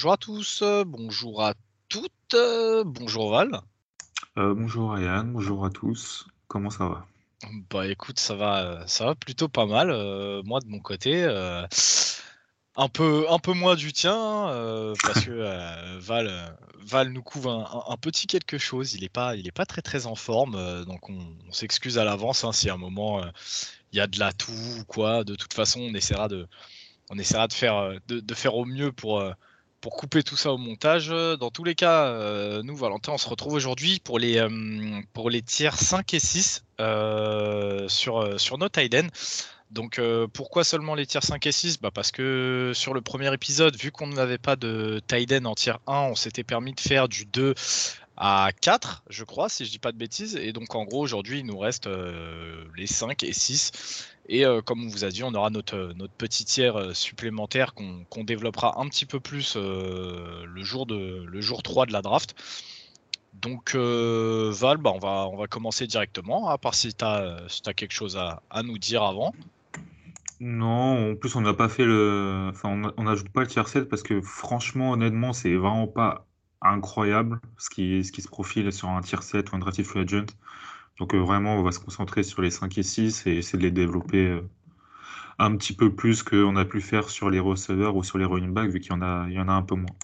bonjour à tous, bonjour à toutes, bonjour Val. bonjour Ryan, bonjour à tous. Comment ça va? Bah écoute, ça va, ça va plutôt pas mal. moi de mon côté, un peu, un peu moins du tien, hein, parce que Val, Val nous couvre un, petit quelque chose. Il n'est pas, il est pas très très en forme, donc on, s'excuse à l'avance hein, si à un moment il y a de la toux ou quoi. De toute façon, on essaiera de, on essaiera de faire, euh, de, faire au mieux pour, euh, pour couper tout ça au montage. Dans tous les cas, euh, nous, Valentin, on se retrouve aujourd'hui pour les, les tiers 5 et 6 sur, sur nos Tiden. Donc pourquoi seulement les tiers 5 et 6 bah Parce que sur le premier épisode, vu qu'on n'avait pas de Tiden en tiers 1, on s'était permis de faire du 2 à 4, je crois, si je dis pas de bêtises. Et donc en gros, aujourd'hui, il nous reste les 5 et 6. Et euh, comme on vous a dit, on aura notre, euh, notre petit tiers euh, supplémentaire qu'on développera un petit peu plus le, jour de, le jour 3 de la draft. Donc Val, bah, on, va, on va commencer directement, à part si tu as, quelque chose à, nous dire avant. Non, en plus on n'a pas fait le. Enfin, on n'ajoute pas le tiers 7 parce que franchement, honnêtement, c'est vraiment pas incroyable ce qui, ce qui se profile sur un tier 7 ou un Drafted Free Agent. Donc euh, vraiment, on va se concentrer sur les 5 et 6 et essayer de les développer euh, un petit peu plus qu'on a pu faire sur les receveurs ou sur les running backs, vu qu'il y, en a, en un peu moins.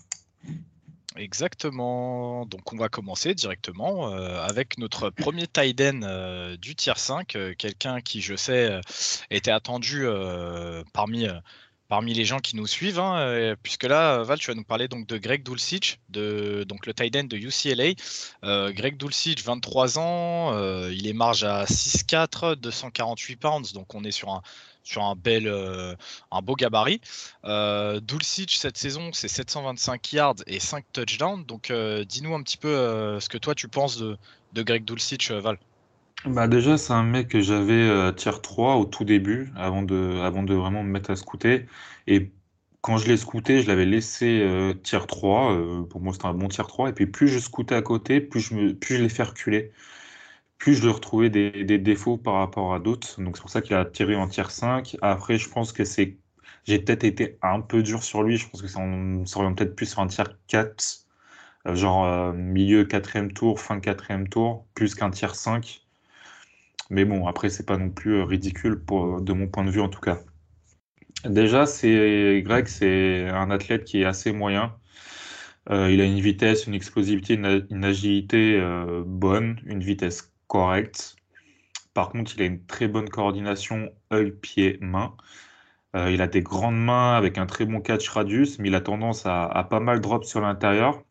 Exactement. Donc on va commencer directement euh, avec notre premier tight end du tier 5, quelqu'un qui je sais était attendu parmi parmi les gens qui nous suivent, hein, euh, puisque là, Val, tu vas nous parler donc de Greg Dulcich, de, donc le tight end de UCLA. Euh, Greg Dulcich, 23 ans, euh, il est marge à 6'4, 248 pounds, donc on est sur un, sur un bel, un beau gabarit. Dulcich, cette saison, c'est 725 yards et 5 touchdowns, donc dis-nous un petit peu ce que toi tu penses de, de Greg Dulcich, Val. Bah déjà, c'est un mec que j'avais euh, tier 3 au tout début, avant de, avant de vraiment me mettre à scouter. Et quand je l'ai scouté, je l'avais laissé euh, tier 3. euh, pour moi, c'était un bon tier 3. Et puis plus je scoutais à côté, plus je, je l'ai fait reculer. Plus je lui retrouvais des, des défauts par rapport à d'autres. Donc c'est pour ça qu'il a tiré en tier 5. Après, je pense que c'est. J'ai peut-être été un peu dur sur lui. Je pense que ça on s'oriente peut-être plus sur un tier 4. euh, genre milieu quatrième tour, fin quatrième tour, plus qu'un tier 5. Mais bon, après, c'est pas non plus euh, ridicule pour, de mon point de vue en tout cas. Déjà, c'est Greg, c'est un athlète qui est assez moyen. Euh, il a une vitesse, une explosivité, une, agilité euh, bonne, une vitesse correcte. Par contre, il a une très bonne coordination œil, pied, main. il a des grandes mains avec un très bon catch radius, mais il a tendance à pas mal drop sur l'intérieur.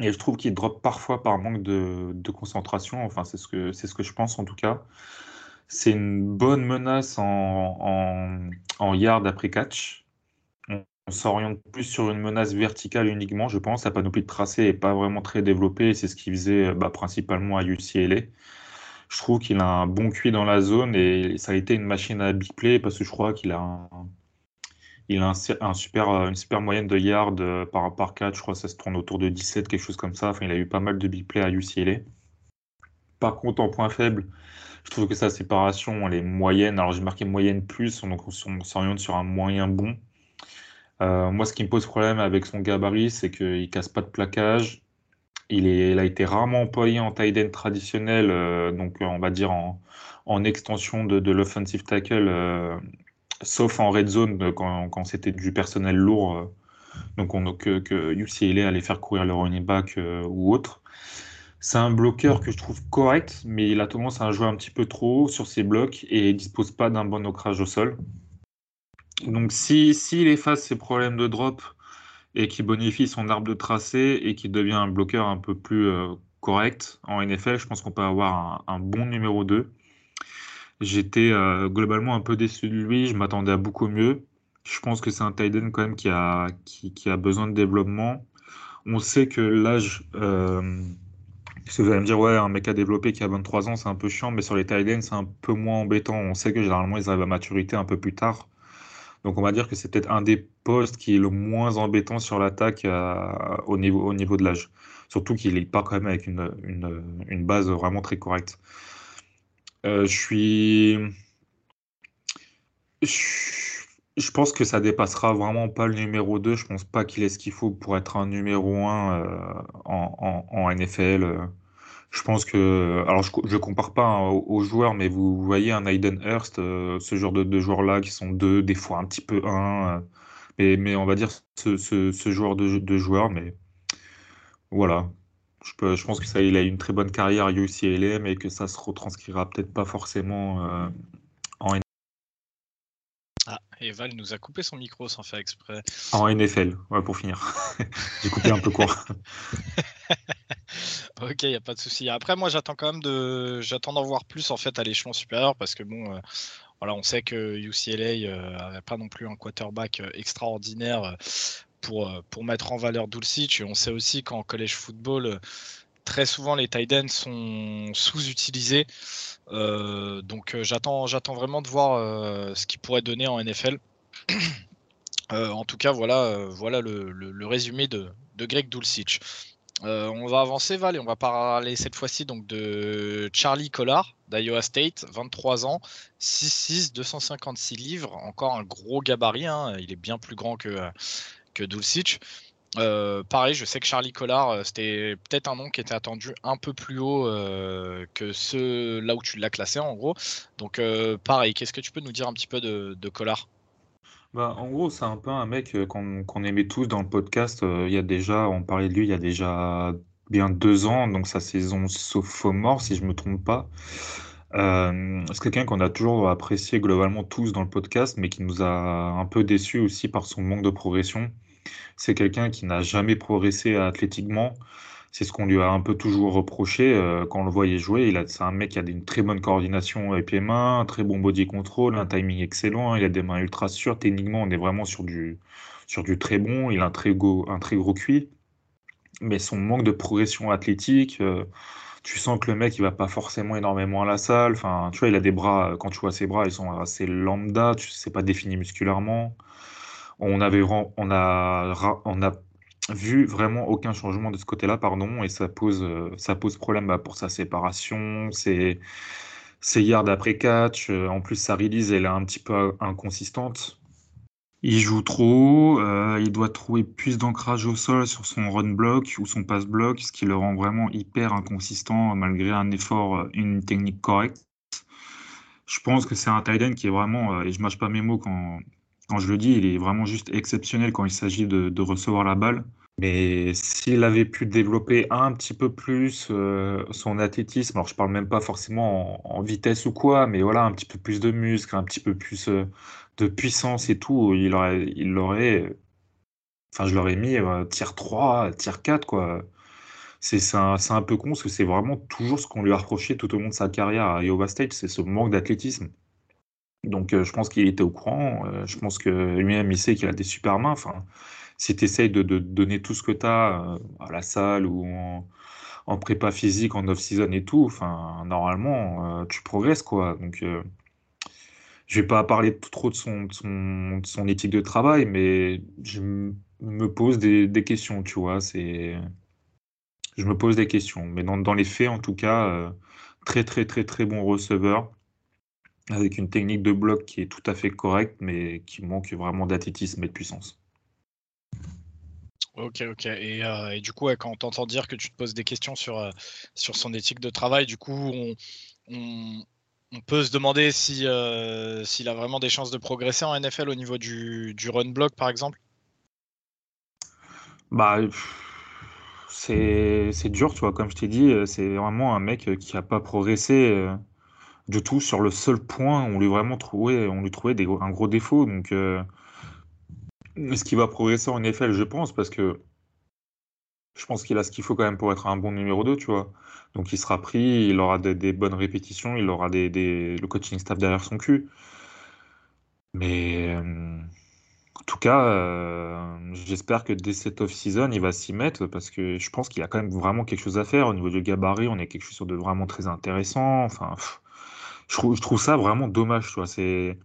Et je trouve qu'il drop parfois par manque de, concentration. Enfin, c'est ce que, c'est ce que je pense en tout cas. C'est une bonne menace en, en, yard après catch. On, s'oriente plus sur une menace verticale uniquement, je pense. Sa panoplie de tracé n'est pas vraiment très développée c'est ce qu'il faisait bah, principalement à UCLA. Je trouve qu'il a un bon QI dans la zone et ça a été une machine à big play parce que je crois qu'il a un, il a un, super, euh, une super moyenne de yards euh, par, par 4, je crois que ça se tourne autour de 17, quelque chose comme ça. Il a eu pas mal de big plays à UCLA. Par contre, en point faible, je trouve que sa séparation, est moyenne. Alors, j'ai marqué moyenne plus, donc on s'oriente sur un moyen bon. Euh, moi, ce qui me pose problème avec son gabarit, c'est qu'il casse pas de plaquage. Il, a été rarement employé en tight end traditionnel, donc on va dire en, extension de l'offensive tackle sauf en red zone euh, quand, c'était du personnel lourd, euh, donc on, que, que UCLA allait faire courir le running back euh, ou autre. C'est un bloqueur que je trouve correct, mais il a tendance à jouer un petit peu trop haut sur ses blocs et il dispose pas d'un bon ancrage au sol. Donc si s'il efface ses problèmes de drop et qu'il bonifie son arbre de tracé et qu'il devient un bloqueur un peu plus correct en NFL, je pense qu'on peut avoir un, un bon numéro 2. J'étais euh, globalement un peu déçu de lui, je m'attendais à beaucoup mieux. Je pense que c'est un tight quand même qui a, qui, a besoin de développement. On sait que l'âge, euh, vous allez me dire, ouais, un mec à développer qui a 23 ans, c'est un peu chiant, mais sur les tight c'est un peu moins embêtant. On sait que généralement, ils arrivent à maturité un peu plus tard. Donc on va dire que c'est peut-être un des postes qui est le moins embêtant sur l'attaque euh, au, niveau, au niveau de l'âge. Surtout qu'il part quand même avec une, une base vraiment très correcte. Euh, je suis. Je pense que ça dépassera vraiment pas le numéro 2. Je pense pas qu'il ait ce qu'il faut pour être un numéro 1 euh, en, NFL. Je pense que, alors je, compare pas hein, aux, joueurs, mais vous voyez un Hayden Hurst, euh, ce genre de, joueurs-là qui sont deux, des fois un petit peu un, euh, mais, mais on va dire ce, ce, ce joueur de, de joueur, mais voilà. Je, peux, je pense que ça, il a une très bonne carrière à UCLA, mais que ça se retranscrira peut-être pas forcément euh, en ah, et Val nous a coupé son micro sans faire exprès. En NFL, ouais, pour finir. J'ai coupé un peu court. ok, il n'y a pas de souci. Après, moi, j'attends quand même de, j'attends d'en voir plus en fait à l'échelon supérieur parce que bon, euh, voilà, on sait que UCLA n'avait euh, pas non plus un quarterback extraordinaire pour, pour mettre en valeur Dulcich. On sait aussi qu'en college football, très souvent les tight ends sont sous-utilisés. donc j'attends, vraiment de voir ce qu'il pourrait donner en NFL. en tout cas, voilà, voilà le, résumé de, de Greg Dulcich. Euh, on va avancer, Val, et on va parler cette fois-ci de Charlie Collard d'Iowa State, 23 ans, 6'6, 256 livres, encore un gros gabarit, hein. il est bien plus grand que, que Dulcich. Euh, pareil, je sais que Charlie Collard, euh, c'était peut-être un nom qui était attendu un peu plus haut que ce là où tu l'as classé en gros. Donc pareil, qu'est-ce que tu peux nous dire un petit peu de, Collard? Bah, en gros, c'est un peu un mec euh, qu'on aimait tous dans le podcast. Euh, il y a déjà, on parlait de lui il y a déjà bien deux ans, donc sa saison sophomore, si je me trompe pas. Euh, c'est quelqu'un qu'on a toujours apprécié globalement tous dans le podcast, mais qui nous a un peu déçus aussi par son manque de progression. C'est quelqu'un qui n'a jamais progressé athlétiquement. C'est ce qu'on lui a un peu toujours reproché euh, quand on le voyait jouer. Il a, c'est un mec qui a une très bonne coordination avec les mains, un très bon body control, un timing excellent. Il a des mains ultra sûres. Techniquement, on est vraiment sur du, sur du très bon. Il a un très, go, un très gros cuit. Mais son manque de progression athlétique, euh, tu sens que le mec, il va pas forcément énormément à la salle. Enfin, tu vois, il a des bras, quand tu vois ses bras, ils sont assez lambda. Tu sais pas défini musculairement. On avait, on a, on a vu vraiment aucun changement de ce côté-là, pardon, et ça pose, euh, ça pose problème bah, pour sa séparation, ses, ses yards après catch, euh, en plus sa release elle est un petit peu inconsistante. Il joue trop, euh, il doit trouver plus d'ancrage au sol sur son run block ou son pass block, ce qui le rend vraiment hyper inconsistant malgré un effort, une technique correcte. Je pense que c'est un tight end qui est vraiment, et je mâche pas mes mots quand, quand je le dis, il est vraiment juste exceptionnel quand il s'agit de, recevoir la balle. Mais s'il avait pu développer un petit peu plus euh, son athlétisme, alors je parle même pas forcément en, vitesse ou quoi, mais voilà, un petit peu plus de muscles, un petit peu plus euh, de puissance et tout, il aurait, il l'aurait, enfin je l'aurais mis euh, tier 3, tier 4, quoi. C'est un, un, peu con parce que c'est vraiment toujours ce qu'on lui a reproché tout au long de sa carrière à Iowa State, c'est ce manque d'athlétisme. Donc euh, je pense qu'il était au courant. Euh, je pense que lui-même, il sait qu'il a des super mains. Enfin, si tu essayes de, donner tout ce que tu as euh, à la salle ou en, prépa physique, en off-season et tout, enfin, normalement, tu progresses. quoi. Donc je vais pas parler trop de son, son, éthique de travail, mais je me pose des, questions, tu vois. C'est, je me pose des questions. Mais dans les faits, en tout cas, très, très, très, très bon receveur avec une technique de bloc qui est tout à fait correcte, mais qui manque vraiment d'athlétisme et de puissance. Ok, ok. Et, euh, du coup, quand on t'entend dire que tu te poses des questions sur, euh, sur son éthique de travail, du coup, on, on, peut se demander si, euh, s'il a vraiment des chances de progresser en NFL au niveau du, du run block, par exemple? Bah, c'est, c'est dur, tu vois. Comme je t'ai dit, c'est vraiment un mec qui n'a pas progressé du tout sur le seul point on lui vraiment trouvé, on lui trouvait des, un gros défaut. Donc, euh, est-ce qu'il va progresser en NFL Je pense, parce que je pense qu'il a ce qu'il faut quand même pour être un bon numéro 2, tu vois. Donc, il sera pris, il aura des, bonnes répétitions, il aura des, le coaching staff derrière son cul. Mais euh, en tout cas, euh, j'espère que dès cette off-season, il va s'y mettre parce que je pense qu'il a quand même vraiment quelque chose à faire. Au niveau du gabarit, on est quelque chose de vraiment très intéressant. Enfin, je trouve, je ça vraiment dommage, tu vois. C'est,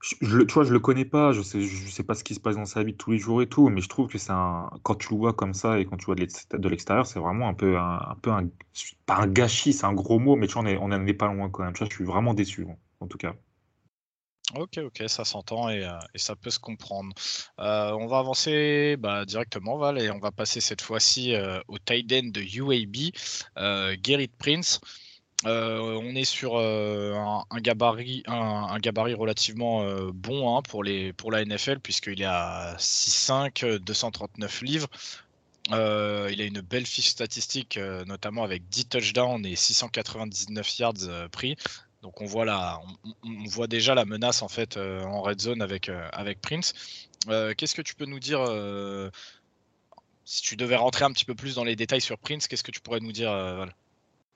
je, tu vois, je le connais pas, je sais, je sais pas ce qui se passe dans sa vie tous les jours et tout, mais je trouve que c'est un, quand tu le vois comme ça et quand tu vois de l'extérieur, c'est vraiment un peu un, peu un, pas un gâchis, c'est un gros mot, mais tu vois, on on est pas loin quand même. Tu vois, je suis vraiment déçu, en tout cas. Ok, ok, ça s'entend et, ça peut se comprendre. on va avancer bah, directement, Val, et on va passer cette fois-ci au tight end de UAB, Gerrit Prince. On est sur un, gabarit, un, gabarit relativement bon hein, pour, la NFL, puisqu'il est à 6'5, 239 livres. il a une belle fiche statistique, notamment avec 10 touchdowns et 699 yards pris. Donc on voit, déjà la menace en fait euh, en red zone avec, euh, avec Prince. Euh, qu'est-ce que tu peux nous dire si tu devais rentrer un petit peu plus dans les détails sur Prince, qu'est-ce que tu pourrais nous dire, Val?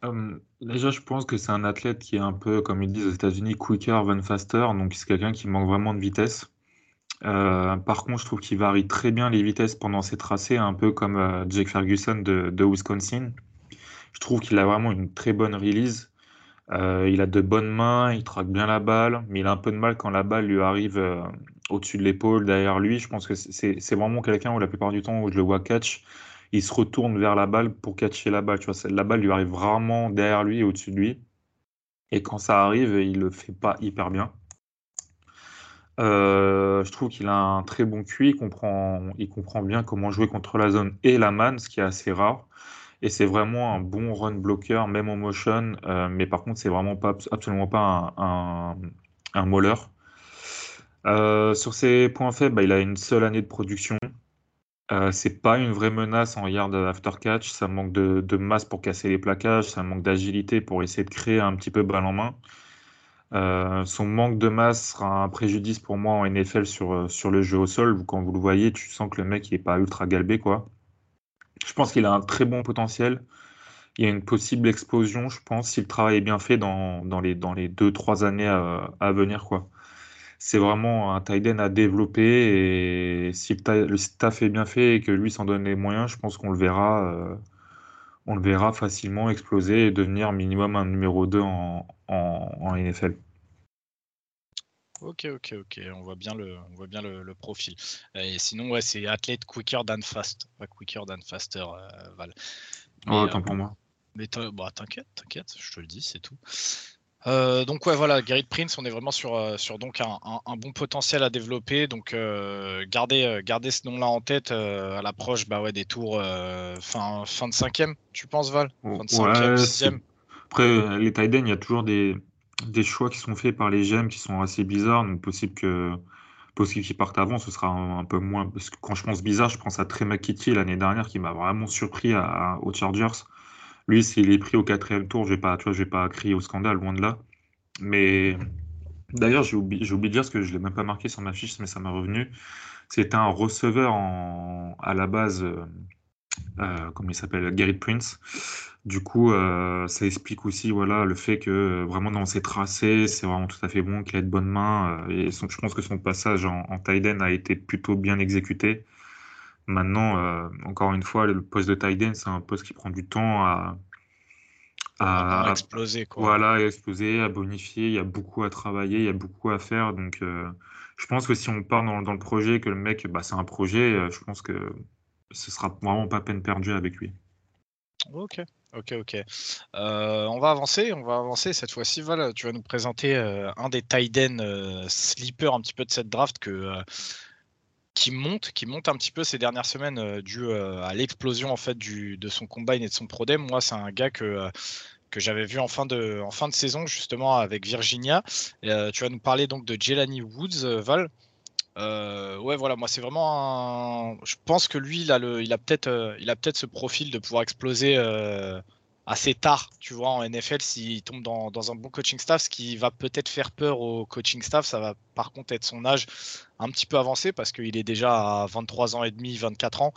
Hum, Déjà, je pense que c'est un athlète qui est un peu, comme ils disent aux États-Unis, quicker than faster. Donc, c'est quelqu'un qui manque vraiment de vitesse. par contre, je trouve qu'il varie très bien les vitesses pendant ses tracés, un peu comme Jake Ferguson de, Wisconsin. Je trouve qu'il a vraiment une très bonne release. Euh, il a de bonnes mains, il traque bien la balle, mais il a un peu de mal quand la balle lui arrive euh, au-dessus de l'épaule, derrière lui. Je pense que c'est vraiment quelqu'un où la plupart du temps où je le vois catch, il se retourne vers la balle pour catcher la balle. Tu la balle lui arrive rarement derrière lui et au-dessus de lui. Et quand ça arrive, il le fait pas hyper bien. Euh, je trouve qu'il a un très bon QI, il comprend, bien comment jouer contre la zone et la man, ce qui est assez rare. Et c'est vraiment un bon run blocker, même en motion. Euh, mais par contre, c'est vraiment absolument pas un, un. Euh, sur ses points faibles, bah, il a une seule année de production. Euh, c'est pas une vraie menace en yard after catch. Ça manque de, masse pour casser les plaquages. Ça manque d'agilité pour essayer de créer un petit peu balle en main. Euh, son manque de masse sera un préjudice pour moi en NFL sur, sur le jeu au sol. Quand vous le voyez, tu sens que le mec n'est pas ultra galbé. quoi. Je pense qu'il a un très bon potentiel. Il y a une possible explosion, je pense, si le travail est bien fait dans, dans les, dans les deux, trois années à, venir. quoi. C'est vraiment un tight à développer et si le, staff est bien fait et que lui s'en donne les moyens, je pense qu'on le verra, euh, on le verra facilement exploser et devenir minimum un numéro 2 en, en, en NFL. Ok, ok, ok. On voit bien le, on voit bien le, profil. Et sinon, ouais, c'est athlète quicker than fast, pas quicker than faster, euh, Val. oh, attends pour moi. Mais bah, t'inquiète, t'inquiète, je te le dis, c'est tout. Euh, donc ouais voilà, Garrett Prince, on est vraiment sur, euh, sur donc un, un, bon potentiel à développer. Donc gardez, gardez ce nom-là en tête à l'approche bah ouais, des tours fin, fin de cinquième, tu penses Val? Fin de cinquième, sixième? Après les tight il y a toujours des, des choix qui sont faits par les GM qui sont assez bizarres. Donc, possible que possible qu'ils partent avant, ce sera un, peu moins. Parce que quand je pense bizarre, je pense à Trey McKitty l'année dernière qui m'a vraiment surpris à, aux Chargers. Lui, s'il est pris au quatrième tour, je vais pas, pas crier au scandale, loin de là. Mais d'ailleurs, j'ai oublié, de dire ce que je l'ai même pas marqué sur ma fiche, mais ça m'est revenu. C'était un receveur à la base, euh, euh comment il s'appelle, Gary Prince. Du coup, euh, ça explique aussi voilà, le fait que vraiment dans ses tracés, c'est vraiment tout à fait bon, qu'il a de bonnes mains. Et je pense que son passage en, en a été plutôt bien exécuté. Maintenant, encore une fois, le poste de Tiden, c'est un poste qui prend du temps à, à, exploser. Quoi. Voilà, à exploser, à bonifier. Il y a beaucoup à travailler, il y a beaucoup à faire. Donc, je pense que si on part dans, dans le projet, que le mec, bah, c'est un projet, je pense que ce sera vraiment pas peine perdue avec lui. Ok, ok, ok. Euh, on va avancer, on va avancer cette fois-ci. Val, tu vas nous présenter euh, un des Tiden euh, sleepers un petit peu de cette draft que, qui monte, qui monte un petit peu ces dernières semaines dû à l'explosion en fait de son combine et de son prodem. Moi, c'est un gars que que j'avais vu en fin de en fin de saison justement avec Virginia. tu vas nous parler donc de Jelani Woods, Val. Euh, ouais, voilà, moi c'est vraiment un... Je pense que lui, il a, a peut-être euh, il peut-être ce profil de pouvoir exploser euh, assez tard, tu vois, en NFL, s'il tombe dans, dans, un bon coaching staff, ce qui va peut-être faire peur au coaching staff, ça va par contre être son âge un petit peu avancé parce qu'il est déjà à 23 ans et demi, 24 ans.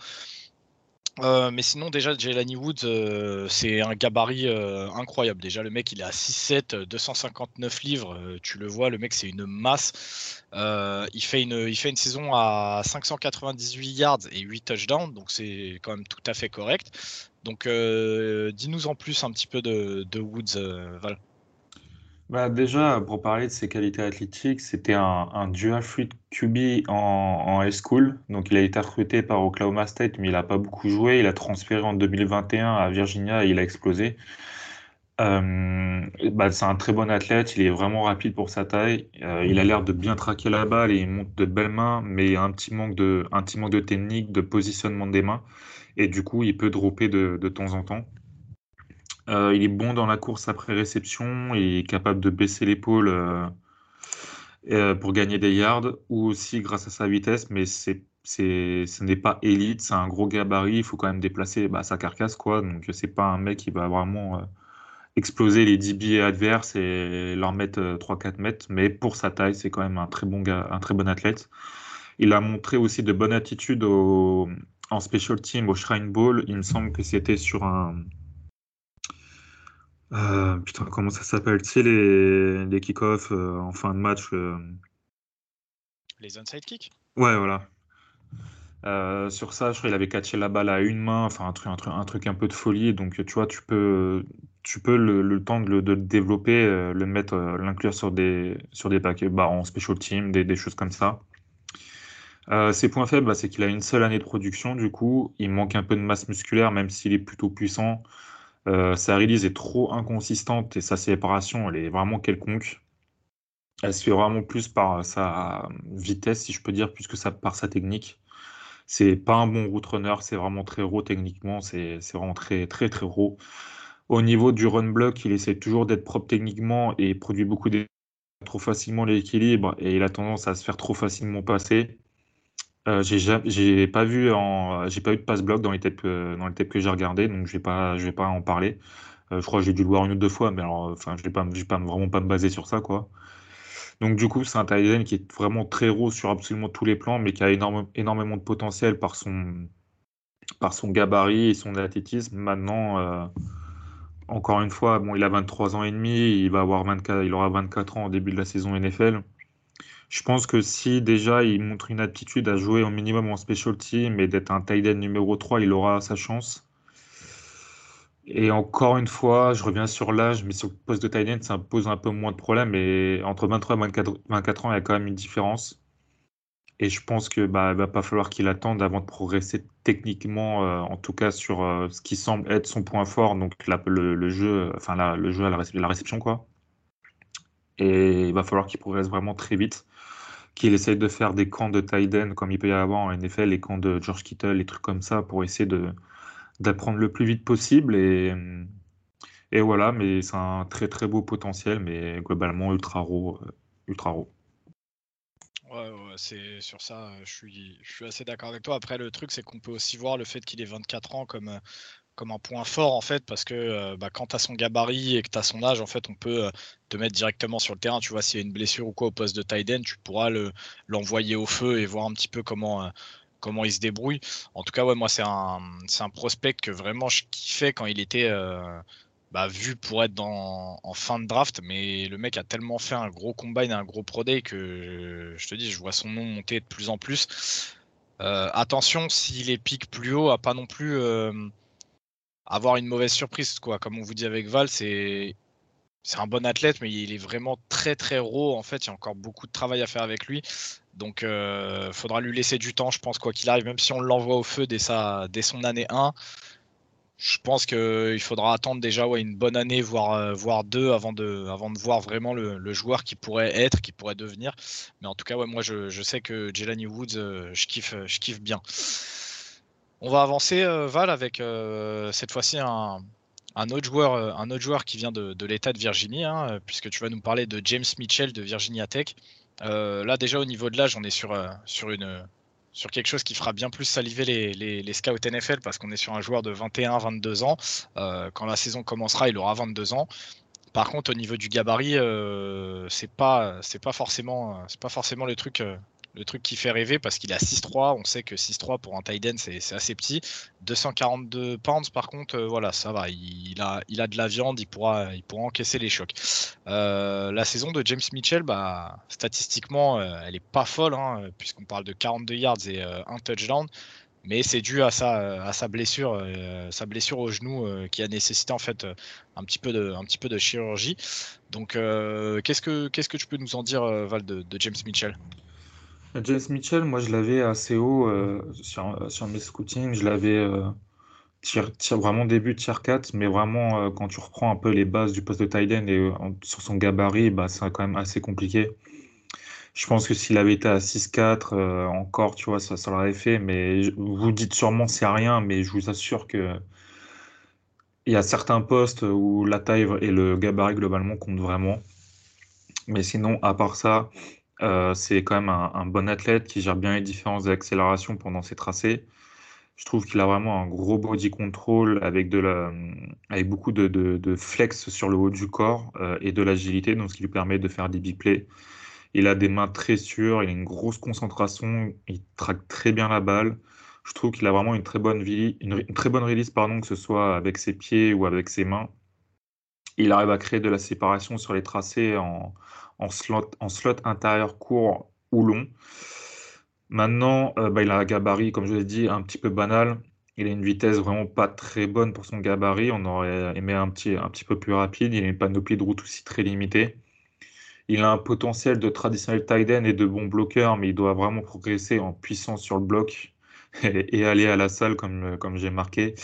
Euh, mais sinon, déjà, Jelani Woods, euh, c'est un gabarit euh, incroyable. Déjà, le mec, il est à 6-7, 259 livres. tu le vois, le mec, c'est une masse. il, fait une, il fait une saison à 598 yards et 8 touchdowns, donc c'est quand même tout à fait correct. Donc, dis-nous en plus un petit peu de, Woods, Val. Bah déjà, pour parler de ses qualités athlétiques, c'était un, dual fruit QB en, high school. Donc, il a été recruté par Oklahoma State, mais il n'a pas beaucoup joué. Il a transféré en 2021 à Virginia et il a explosé. Euh, bah, c'est un très bon athlète, il est vraiment rapide pour sa taille. Euh, il a l'air de bien traquer la balle et il monte de belles mains, mais il a un petit manque de, un petit manque de technique, de positionnement des mains. Et du coup, il peut dropper de, de temps en temps. Euh, il est bon dans la course après réception, il est capable de baisser l'épaule pour gagner des yards, ou aussi grâce à sa vitesse, mais c'est, c'est, ce n'est pas élite, c'est un gros gabarit, il faut quand même déplacer bah, sa carcasse, quoi. Donc c'est pas un mec qui va vraiment exploser les 10 billets adverses et leur mettre 3-4 euh, mètres. Mais pour sa taille, c'est quand même un très bon gars, un très bon athlète. Il a montré aussi de bonnes attitudes au, en special team au Shrine Bowl. Il me semble que c'était sur un. Euh, putain, comment ça s'appelle? Tu sais, les, les kick-offs euh, en fin de match. Les onside kicks? Ouais, voilà. sur ça, je crois qu'il avait catché la balle à une main, enfin un truc, un truc, un truc un peu de folie. Donc, tu vois, tu peux, tu peux le, temps de le, développer, euh, le mettre, euh, l'inclure sur des, sur des paquets, bah, en special team, des, choses comme ça. Euh, ses points faibles, bah, c'est qu'il a une seule année de production, du coup, il manque un peu de masse musculaire, même s'il est plutôt puissant. sa release est trop inconsistante et sa séparation, elle est vraiment quelconque. Elle se fait vraiment plus par sa vitesse, si je peux dire, plus que par sa technique. C'est pas un bon route runner, c'est vraiment très raw techniquement, c'est vraiment très très très raw. Au niveau du run block, il essaie toujours d'être propre techniquement et produit beaucoup trop facilement l'équilibre et il a tendance à se faire trop facilement passer. Euh, j'ai pas vu en j'ai pas eu de pass block dans les tapes que, dans les tapes que j'ai regardé donc je vais pas je vais pas en parler. Euh, je crois que j'ai dû le voir une ou deux fois mais alors enfin je vais pas vais pas vraiment pas me baser sur ça quoi. Donc du coup, c'est un tight qui est vraiment très rose sur absolument tous les plans mais qui a énormément de potentiel par son par son gabarit et son athlétisme. Maintenant euh, encore une fois, bon, il a 23 ans et demi, il va avoir 24, il aura 24 ans au début de la saison NFL. Je pense que si déjà il montre une aptitude à jouer au minimum en special team et d'être un tight end numéro 3, il aura sa chance. Et encore une fois, je reviens sur l'âge, mais sur le poste de tight end, ça pose un peu moins de problèmes. Et entre 23 et 24 ans, il y a quand même une différence. Et je pense que bah, va pas falloir qu'il attende avant de progresser techniquement, euh, en tout cas sur euh, ce qui semble être son point fort, donc le, jeu, enfin le jeu à la, réception quoi. Et il va falloir qu'il progresse vraiment très vite, qu'il essaye de faire des camps de Tiden comme il peut y avoir en NFL, les camps de George Kittle, les trucs comme ça, pour essayer d'apprendre le plus vite possible. Et, et voilà, mais c'est un très très beau potentiel, mais globalement ultra raw, euh, ultra raw. Ouais, c'est sur ça, je suis, je suis assez d'accord avec toi. Après, le truc, c'est qu'on peut aussi voir le fait qu'il ait 24 ans comme, comme un point fort, en fait, parce que bah, quand tu as son gabarit et que tu as son âge, en fait, on peut te mettre directement sur le terrain. Tu vois, s'il y a une blessure ou quoi au poste de tight tu pourras l'envoyer au feu et voir un petit peu comment, comment il se débrouille. En tout cas, ouais, moi, c'est un, un prospect que vraiment je kiffais quand il était bah, vu pour être dans, en fin de draft, mais le mec a tellement fait un gros combine, un gros pro day que je te dis, je vois son nom monter de plus en plus. Euh, attention, s'il est pique plus haut, à pas non plus euh, avoir une mauvaise surprise. Quoi. Comme on vous dit avec Val, c'est un bon athlète, mais il est vraiment très très raw. En fait, il y a encore beaucoup de travail à faire avec lui. Donc, il euh, faudra lui laisser du temps, je pense, quoi qu'il arrive, même si on l'envoie au feu dès, son année 1 je pense qu'il faudra attendre déjà une bonne année, voire, euh, voire deux, avant de, avant de voir vraiment le, joueur qui pourrait être, qui pourrait devenir. Mais en tout cas, moi, je, sais que Jelani Woods, euh, je, je kiffe bien. On va avancer, euh, Val, avec cette fois-ci un, un, autre joueur, qui vient de, l'État de Virginie, hein, puisque tu vas nous parler de James Mitchell de Virginia Tech. là, déjà, au niveau de l'âge, on est sur, quelque chose qui fera bien plus saliver les, scouts NFL parce qu'on est sur un joueur de 21-22 ans. Euh, quand la saison commencera, il aura 22 ans. Par contre, au niveau du gabarit, euh, c'est pas pas forcément c'est pas forcément le truc euh, le truc qui fait rêver parce qu'il a 6-3. On sait que 6-3 pour un tight end, c'est assez petit. 242 pounds, par contre, euh, voilà, ça va. Il, a, de la viande, il pourra, il pourra encaisser les chocs. Euh, la saison de James Mitchell, bah, statistiquement, euh, elle est pas folle, hein, puisqu'on parle de 42 yards et un touchdown. Mais c'est dû à sa, blessure, sa blessure au genou qui a nécessité en fait un petit peu de, chirurgie. Donc, qu'est-ce que, qu'est-ce que tu peux nous en dire, Val, de James Mitchell? James Mitchell, moi je l'avais assez haut euh, sur, sur mes scootings, je l'avais euh, vraiment début tier 4, mais vraiment quand tu reprends un peu les bases du poste de tight et sur son gabarit, bah, c'est quand même assez compliqué. Je pense que s'il avait été à 6-4 encore, tu vois, ça, ça l'aurait fait. Mais vous dites sûrement c'est rien, mais je vous assure que il y a certains postes où la taille et le gabarit globalement comptent vraiment. Mais sinon, à part ça, euh, c'est quand même un, bon athlète qui gère bien les différences d'accélération pendant ses tracés. Je trouve qu'il a vraiment un gros body control avec, de la, avec beaucoup de, flex sur le haut du corps euh, et de l'agilité, donc ce qui lui permet de faire des big plays. Il a des mains très sûres, il a une grosse concentration, il traque très bien la balle. Je trouve qu'il a vraiment une très bonne, une, très bonne release, pardon, que ce soit avec ses pieds ou avec ses mains. Il arrive à créer de la séparation sur les tracés en, en, slot, en intérieur court ou long. Maintenant, euh, bah, il a un gabarit, comme je l'ai dit, un petit peu banal. Il a une vitesse vraiment pas très bonne pour son gabarit. On aurait aimé un petit, un petit peu plus rapide. Il a une panoplie de route aussi très limitée. Il a un potentiel de traditionnel tight end et de bon bloqueur, mais il doit vraiment progresser en puissance sur le bloc et, aller à la salle comme, j'ai marqué.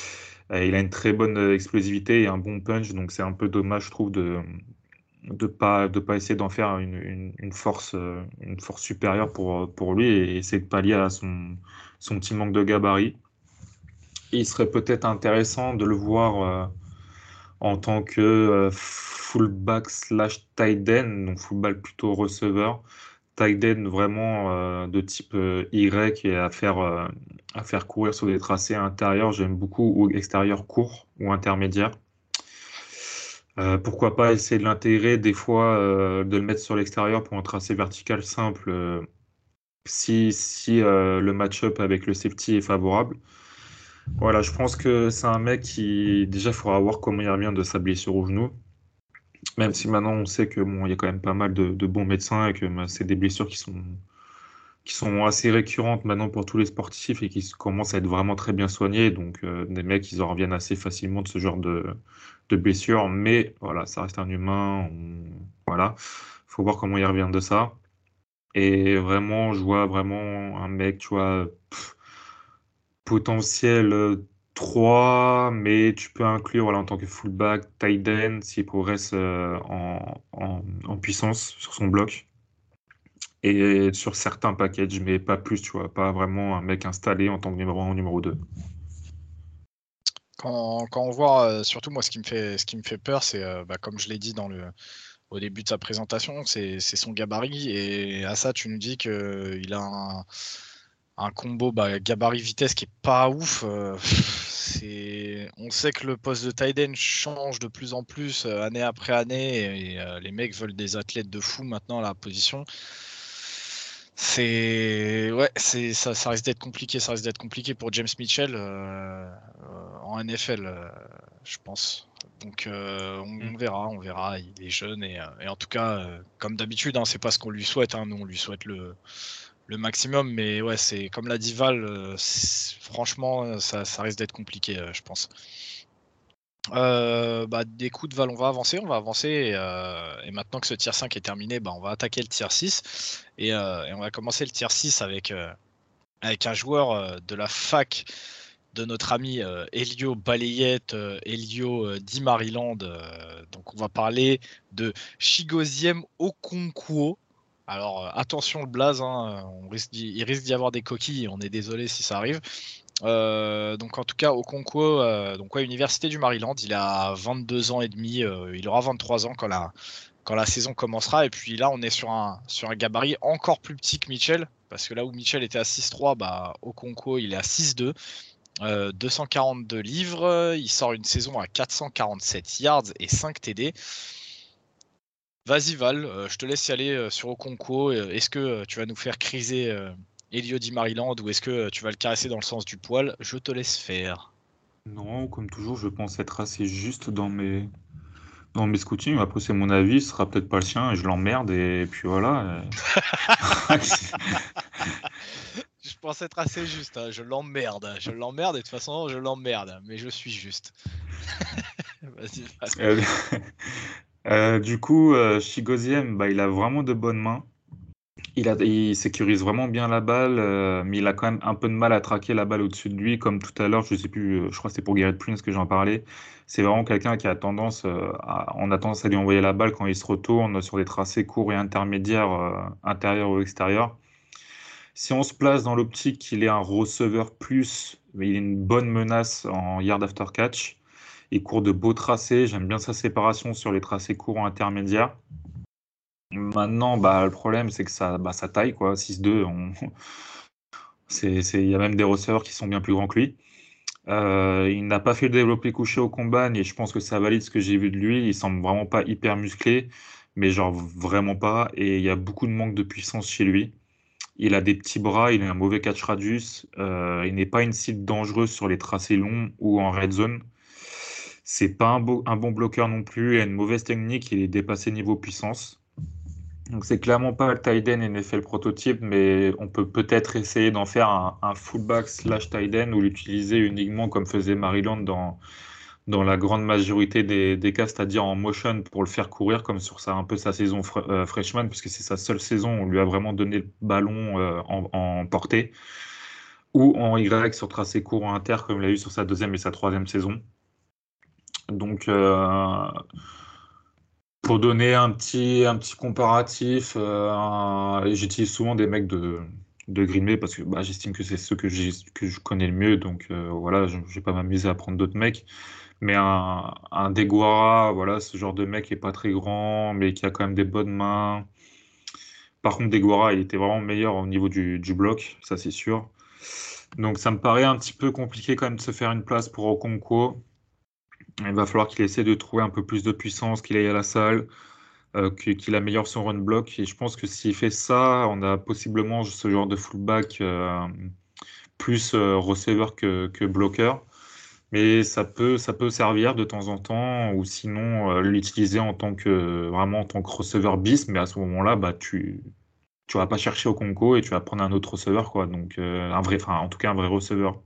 Euh, il a une très bonne explosivité et un bon punch, donc c'est un peu dommage, je trouve, de de pas de pas essayer d'en faire une, une, force euh, une force supérieure pour, pour lui et essayer de pallier à son, son petit manque de gabarit. il serait peut-être intéressant de le voir euh, en tant que fullback slash tight end, donc fullback plutôt receveur tight vraiment euh, de type euh, Y et à faire, euh, à faire courir sur des tracés intérieurs, j'aime beaucoup, ou extérieurs courts ou intermédiaires. Pourquoi pas essayer de l'intégrer, des fois de le mettre sur l'extérieur pour un tracé vertical simple si, si le match-up avec le safety est favorable. Voilà, je pense que c'est un mec qui, déjà, il faudra voir comment il revient de sa blessure au genou. Même si maintenant on sait que bon, y a quand même pas mal de, bons médecins et que bah, c'est des blessures qui sont, assez récurrentes maintenant pour tous les sportifs et qui commencent à être vraiment très bien soignés. Donc euh, des mecs, ils en reviennent assez facilement de ce genre de, de blessures. Mais voilà, ça reste un humain. Voilà, faut voir comment il revient de ça. Et vraiment, je vois vraiment un mec, tu vois, potentiel euh, 3, mais tu peux inclure voilà, en tant que fullback, tight end, s'il progresse euh, en, en, puissance sur son bloc. Et sur certains packages, mais pas plus, tu vois, pas vraiment un mec installé en tant que numéro 1 ou numéro 2. Quand, on voit, euh, surtout moi, ce qui me fait, ce qui me fait peur, c'est, euh, bah, comme je l'ai dit dans le, au début de sa présentation, c'est son gabarit. Et à ça, tu nous dis qu'il a un combo bah, gabarit-vitesse qui est pas ouf. Euh, on sait que le poste de tight change de plus en plus euh, année après année et, euh, les mecs veulent des athlètes de fou maintenant à la position. C'est ouais, c'est ça, risque d'être compliqué, ça risque d'être compliqué pour James Mitchell en NFL, je pense. Donc on, mm. verra, on verra. Il est jeune et, en tout cas, comme d'habitude, hein, c'est pas ce qu'on lui souhaite. Hein, nous, on lui souhaite le le maximum. Mais ouais, c'est comme l'a dit Val, euh, franchement, euh, ça, risque d'être compliqué, euh, je pense. Bah, des coups de Val, on va avancer, on va avancer. Et, maintenant que ce tier 5 est terminé, bah, on va attaquer le tier 6. Et, on va commencer le tier 6 avec, avec un joueur de la fac de notre ami Elio Balayette, Elio Di Maryland. donc on va parler de Chigoziem Okonkwo. Alors euh, attention le blaze, hein, il risque d'y avoir des coquilles, on est désolé si ça arrive. Euh, donc en tout cas au euh, donc Université du Maryland, il a 22 ans et demi, il aura 23 ans quand la, quand la saison commencera. Et puis là on est sur un, sur un gabarit encore plus petit que Mitchell, parce que là où Mitchell était à 6-3, bah, au il est à 6-2. 242 livres, il sort une saison à 447 yards et 5 TD. Vas-y Val, euh, je te laisse y aller euh, sur Okonko. Euh, est-ce que tu vas nous faire criser Elio Di Maryland ou est-ce que tu vas le caresser dans le sens du poil Je te laisse faire. Non, comme toujours, je pense être assez juste dans mes dans mes scootings. Après, c'est mon avis, ce sera peut-être pas le sien et je l'emmerde et puis voilà. je pense être assez juste. Hein. Je l'emmerde. Je l'emmerde et de toute façon, je l'emmerde. Mais je suis juste. Vas-y. Euh, du coup, euh, Chigoziem, bah, il a vraiment de bonnes mains. Il, sécurise vraiment bien la balle, euh, mais il a quand même un peu de mal à traquer la balle au-dessus de lui, comme tout à l'heure, je sais plus, euh, je crois que c'est pour Garrett Prince que j'en parlais. C'est vraiment quelqu'un qui a tendance, euh, à, on a tendance à lui envoyer la balle quand il se retourne sur des tracés courts et intermédiaires, intérieurs ou extérieurs. Si on se place dans l'optique qu'il est un receveur plus, mais il est une bonne menace en yard after catch. Il court de beaux tracés, j'aime bien sa séparation sur les tracés courts ou intermédiaires. Maintenant, bah, le problème, c'est que ça, bah, ça taille, quoi. 6-2, on... il y a même des receveurs qui sont bien plus grands que lui. Euh, il n'a pas fait le développé couché au combat, et je pense que ça valide ce que j'ai vu de lui. Il semble vraiment pas hyper musclé, mais genre vraiment pas. Et il y a beaucoup de manque de puissance chez lui. Il a des petits bras, il a un mauvais catch radius. Euh, il n'est pas une cible dangereuse sur les tracés longs ou en red zone. C'est pas un, un bon bloqueur non plus. Il a une mauvaise technique. Il est dépassé niveau puissance. Donc c'est clairement pas le tight end NFL prototype, mais on peut peut-être essayer d'en faire un, fullback slash tight ou l'utiliser uniquement comme faisait Maryland dans, dans la grande majorité des, des cas, c'est-à-dire en motion pour le faire courir comme sur ça, un peu sa saison euh, freshman, puisque c'est sa seule saison où on lui a vraiment donné le ballon euh, en, portée, ou en Y sur tracé court en inter comme il a eu sur sa deuxième et sa troisième saison. Donc euh, pour donner un petit, un petit comparatif, euh, j'utilise souvent des mecs de, de parce que bah, j'estime que c'est ceux que, que je connais le mieux. Donc euh, voilà, je ne vais pas m'amuser à prendre d'autres mecs. Mais un, un Deguara, voilà, ce genre de mec qui n'est pas très grand, mais qui a quand même des bonnes mains. Par contre, Deguara, il était vraiment meilleur au niveau du, du bloc, ça c'est sûr. Donc ça me paraît un petit peu compliqué quand même de se faire une place pour Okonkwo. Il va falloir qu'il essaie de trouver un peu plus de puissance, qu'il aille à la salle, euh, qu'il améliore son run block. Et je pense que s'il fait ça, on a possiblement ce genre de fullback euh, plus euh, receveur que, que bloqueur. Mais ça peut, ça peut servir de temps en temps, ou sinon l'utiliser en tant que vraiment en tant que receveur bis. Mais à ce moment-là, bah, tu tu vas pas chercher au Conco et tu vas prendre un autre receveur, quoi. Donc un vrai, en tout cas un vrai receveur.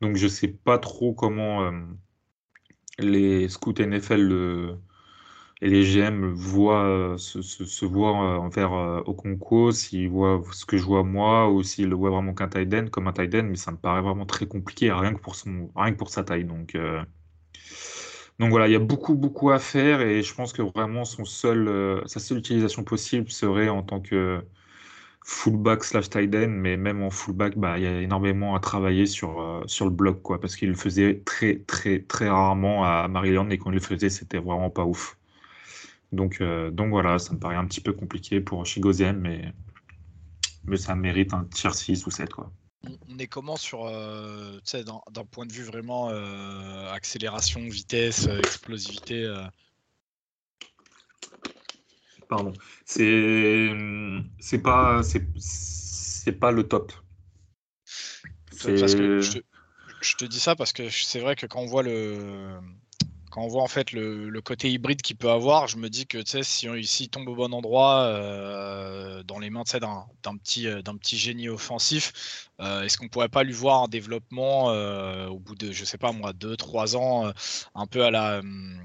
Donc je sais pas trop comment les scouts NFL et les GM voient, se, se, voient envers euh, au concours, s'ils voient ce que je vois moi, ou s'ils le voient vraiment qu'un tight comme un tight mais ça me paraît vraiment très compliqué, rien que pour, son, rien que pour sa taille. Donc, euh, donc voilà, il y a beaucoup, beaucoup à faire, et je pense que vraiment son seul, euh, sa seule utilisation possible serait en tant que fullback slash tight end, mais même en fullback, bah, il y a énormément à travailler sur, euh, sur le bloc, quoi, parce qu'il le faisait très, très, très rarement à Maryland, et quand il le faisait, c'était vraiment pas ouf. Donc, euh, donc voilà, ça me paraît un petit peu compliqué pour Chigoziem, mais, mais ça mérite un tier 6 ou 7, quoi. On est comment sur, euh, d'un point de vue vraiment accélération, vitesse, explosivité Pardon. C'est c'est pas c'est pas le top. je, te, dis ça parce que c'est vrai que quand on voit le quand on voit en fait le, côté hybride qu'il peut avoir, je me dis que si il tombe au bon endroit, euh, dans les mains d'un petit, euh, d'un petit génie offensif, euh, est-ce qu'on pourrait pas lui voir un développement au bout de, je sais pas moi, 2-3 ans, un peu à la hum,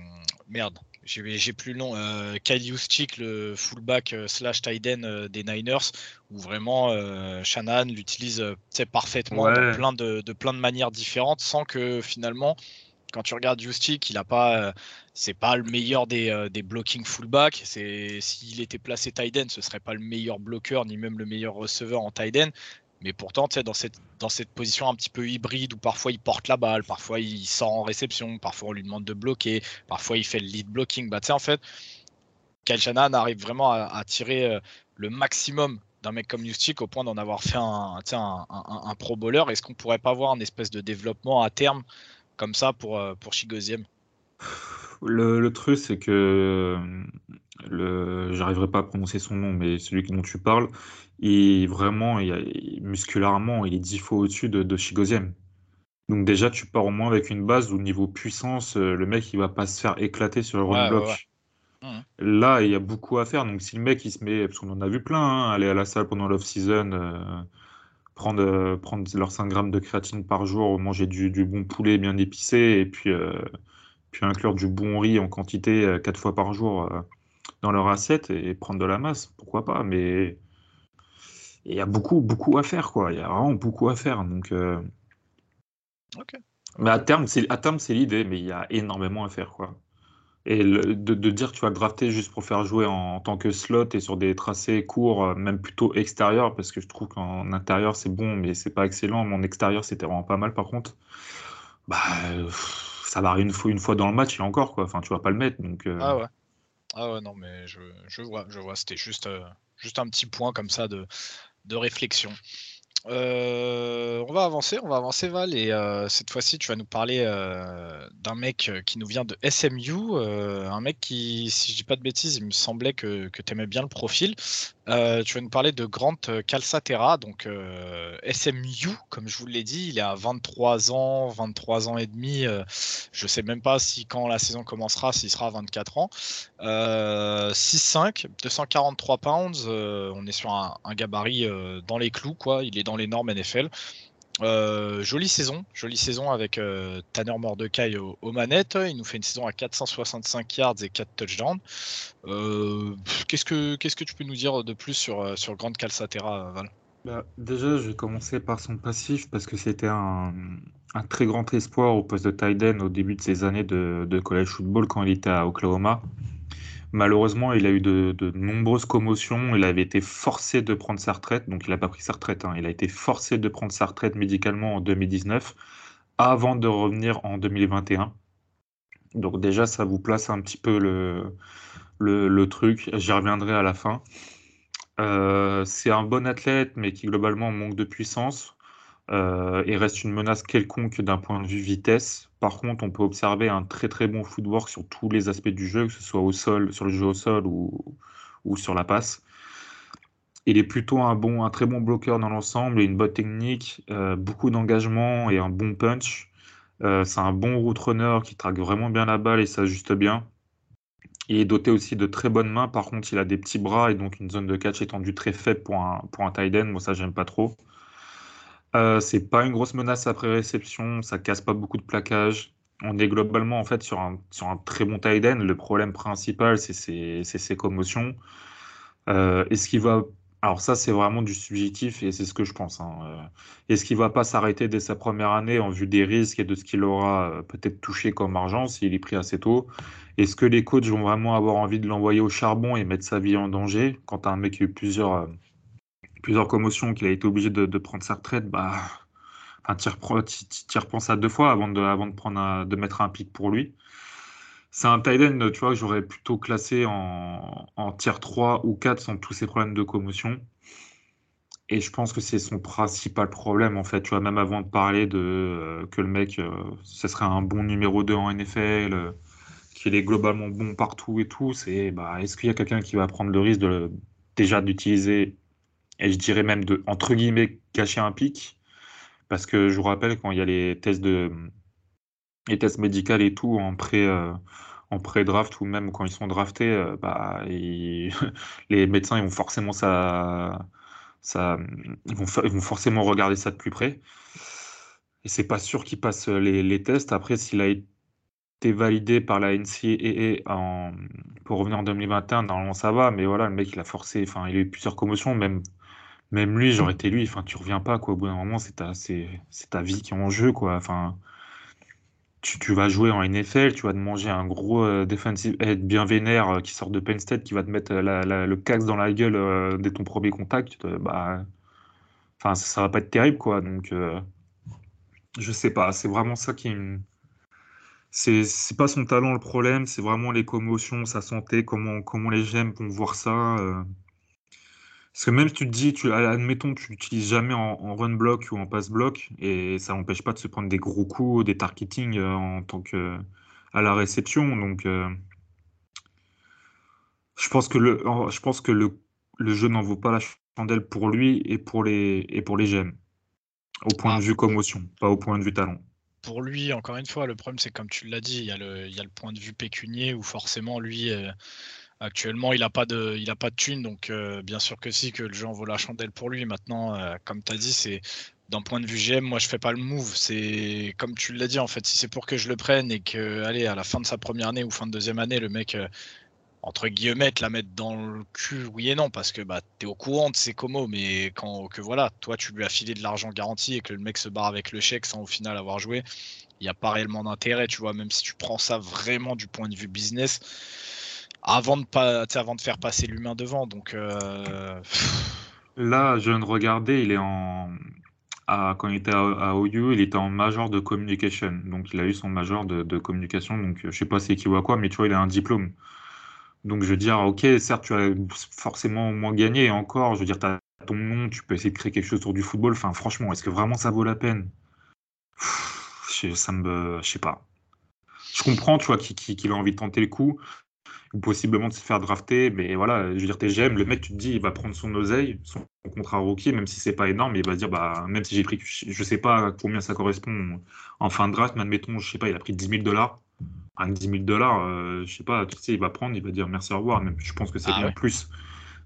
merde, j'ai plus le nom, euh, Kyle le fullback euh, slash tight end euh, des Niners, où vraiment euh, Shanahan l'utilise parfaitement plein de, plein de manières différentes, sans que finalement, quand tu regardes Justick, il a pas, c'est pas le meilleur des, des blocking fullback. C'est s'il était placé tight end, ce serait pas le meilleur bloqueur ni même le meilleur receveur en tight end. Mais pourtant, dans cette, dans cette position un petit peu hybride où parfois il porte la balle, parfois il sort en réception, parfois on lui demande de bloquer, parfois il fait le lead blocking. Bah, en fait, Kyle Shanahan arrive vraiment à, tirer euh, le maximum d'un mec comme Justic au point d'en avoir fait un, un, un, pro bowler. Est-ce qu'on pourrait pas voir un espèce de développement à terme comme ça pour, euh, pour le, le, truc, c'est que le, j'arriverai pas à prononcer son nom, mais celui dont tu parles, et vraiment, il, musculairement, il est dix fois au-dessus de, de Donc déjà, tu pars au moins avec une base où niveau puissance, euh, le mec, il va pas se faire éclater sur le run block. Mmh. Là, il y a beaucoup à faire. Donc si le mec, il se met, parce qu'on en a vu plein, hein, aller à la salle pendant l'off-season, euh, prendre, euh, prendre leurs 5 grammes de créatine par jour, manger du, bon poulet bien épicé, et puis, puis inclure du bon riz en quantité 4 fois par jour dans leur assiette et prendre de la masse, pourquoi pas. Mais il y a beaucoup, beaucoup à faire, quoi. Il y a vraiment beaucoup à faire. Donc, euh, Mais à terme, c'est, à terme, c'est l'idée, mais il y a énormément à faire, quoi. Et de, de, dire que tu vas drafter juste pour faire jouer en, tant que slot et sur des tracés courts, euh, même plutôt extérieur, parce que je trouve qu'en intérieur c'est bon, mais c'est pas excellent. Mon extérieur c'était vraiment pas mal par contre. Bah, ça va une fois, une fois dans le match et encore quoi. Enfin, tu vas pas le mettre donc. Euh. Ah ouais. Ah ouais, non, mais je, je vois, je vois. C'était juste, juste un petit point comme ça de, de réflexion. Euh, on va avancer, on va avancer Val, et euh, cette fois-ci tu vas nous parler euh, d'un mec qui nous vient de SMU, un mec qui, si je dis pas de bêtises, il me semblait que, que tu aimais bien le profil. Tu vas nous parler de Grant Calcaterra, donc SMU, comme je vous l'ai dit, il à 23 ans, 23 ans et demi. je sais même pas si quand la saison commencera, s'il sera à 24 ans. 6'5, 243 pounds, on est sur un, un gabarit dans les clous, quoi. Il est dans les normes NFL. Euh, jolie saison, jolie saison avec euh, Tanner Mordecai aux, manettes. Il nous fait une saison à 465 yards et 4 touchdowns. Euh, qu'est-ce que tu peux nous dire de plus sur sur Grande Calcaterra, Val? Bah, Déjà, je vais commencer par son passif parce que c'était un, très grand espoir au poste de tight au début de ses années de, de college football quand il était à Oklahoma. Malheureusement, il a eu de, nombreuses commotions. Il avait été forcé de prendre sa retraite. Donc, il n'a pas pris sa retraite. Hein. Il a été forcé de prendre sa retraite médicalement en 2019 avant de revenir en 2021. Donc, déjà, ça vous place un petit peu le, truc. J'y reviendrai à la fin. Euh, c'est un bon athlète, mais qui globalement manque de puissance euh, et reste une menace quelconque d'un point de vue vitesse. Par contre, on peut observer un très très bon footwork sur tous les aspects du jeu, que ce soit au sol, sur le jeu au sol ou, sur la passe. Il est plutôt un bon, un très bon bloqueur dans l'ensemble, une bonne technique, euh, beaucoup d'engagement et un bon punch. Euh, c'est un bon route runner qui traque vraiment bien la balle et s'ajuste bien. Il est doté aussi de très bonnes mains. Par contre, il a des petits bras et donc une zone de catch étendue très faible pour un, pour un tight end. Moi, ça, j'aime pas trop. Euh, c'est pas une grosse menace après réception, ça casse pas beaucoup de plaquage. On est globalement en fait sur un, sur un très bon tight end. Le problème principal, c'est ses, commotions. Euh, est-ce qu'il va. Alors, ça, c'est vraiment du subjectif et c'est ce que je pense. Hein. Euh, est-ce qu'il va pas s'arrêter dès sa première année en vue des risques et de ce qu'il aura peut-être touché comme argent s'il est pris assez tôt? Est-ce que les coachs vont vraiment avoir envie de l'envoyer au charbon et mettre sa vie en danger? Quand un mec qui a eu plusieurs plusieurs commotions, qu'il a été obligé de, prendre sa retraite, bah, enfin, tu y repenses à deux fois avant de, avant de, prendre de mettre un pic pour lui. C'est un tight end, tu vois, que j'aurais plutôt classé en, en tier 3 ou 4 sans tous ces problèmes de commotion. Et je pense que c'est son principal problème, en fait. Tu vois, même avant de parler de euh, que le mec, euh, ce serait un bon numéro 2 en NFL, euh, qu'il est globalement bon partout et tout, c'est bah, est-ce qu'il y a quelqu'un qui va prendre le risque de, déjà d'utiliser et je dirais même de, entre guillemets, cacher un pic. Parce que je vous rappelle, quand il y a les tests de les tests médicaux et tout en pré euh, en pré-draft ou même quand ils sont draftés, euh, bah, les médecins ils vont forcément ça, ça vont, vont forcément regarder ça de plus près. Et c'est pas sûr qu'ils passent les, les, tests. Après, s'il a été validé par la NCAA en, pour revenir en 2021, normalement ça va. Mais voilà, le mec il a forcé, enfin il a eu plusieurs commotions, même même lui, j'aurais été lui, enfin, tu reviens pas, quoi. Au bout d'un moment, c'est ta, c'est, ta vie qui est en jeu, quoi. Enfin, tu, tu vas jouer en NFL, tu vas te manger un gros euh, defensive head bien vénère euh, qui sort de Penn State, qui va te mettre euh, le cax dans la gueule dès ton premier contact. bah, enfin, ça, ça, va pas être terrible, quoi. Donc, je sais pas, c'est vraiment ça qui me. C'est, c'est pas son talent le problème, c'est vraiment les commotions, sa santé, comment, comment les gemmes vont voir ça. Parce que même si tu te dis, tu, admettons, tu l'utilises jamais en, run block ou en pass block, et ça n'empêche pas de se prendre des gros coups, des targeting euh, en tant que à la réception. Donc, euh, je pense que le, je pense que le, le jeu n'en vaut pas la chandelle pour lui et pour les et pour les gemmes, au point de ah. vue commotion, pas au point de vue talent pour lui, encore une fois, le problème, c'est comme tu l'as dit, il y, a le, il y, a le, point de vue pécunier où forcément, lui, euh, Actuellement, il n'a pas de, a pas de thune, donc euh, bien sûr que si, que le jeu en vaut la chandelle pour lui. Maintenant, euh, comme tu as dit, c'est d'un point de vue GM, moi je fais pas le move. C'est comme tu l'as dit en fait, si c'est pour que je le prenne et que, allez, à la fin de sa première année ou fin de deuxième année, le mec, euh, entre guillemets, te la mettre dans le cul, oui et non, parce que bah, tu es au courant de ses comos, mais quand que voilà, toi tu lui as filé de l'argent garanti et que le mec se barre avec le chèque sans au final avoir joué, il n'y a pas réellement d'intérêt, tu vois, même si tu prends ça vraiment du point de vue business, avant de, pas, avant de faire passer l'humain devant. Donc euh, là, je viens de regarder, il est en. quand il était à, OU, il était en major de communication. Donc il a eu son major de, communication. Donc je sais pas c'est qui ou à quoi, mais tu vois, il a un diplôme. Donc je veux dire, ok, certes, tu as forcément moins gagné, encore, je veux dire, tu as ton nom, tu peux essayer de créer quelque chose autour du football. Enfin, franchement, est-ce que vraiment ça vaut la peine? Ça me. Je sais pas. Je comprends, tu vois, qu'il a envie de tenter le coup, ou possiblement de se faire drafter, mais voilà, je veux dire, TGM, le mec, tu te dis, il va prendre son oseille, son contrat rookie, même si c'est pas énorme, il va se dire, bah, même si j'ai pris, je sais pas combien ça correspond en fin de draft, mais admettons, je sais pas, il a pris 10 000 dollars à 10 000 dollars, euh, je sais pas, tu sais, il va prendre, il va dire merci, au revoir. Même, je pense que c'est ah bien plus.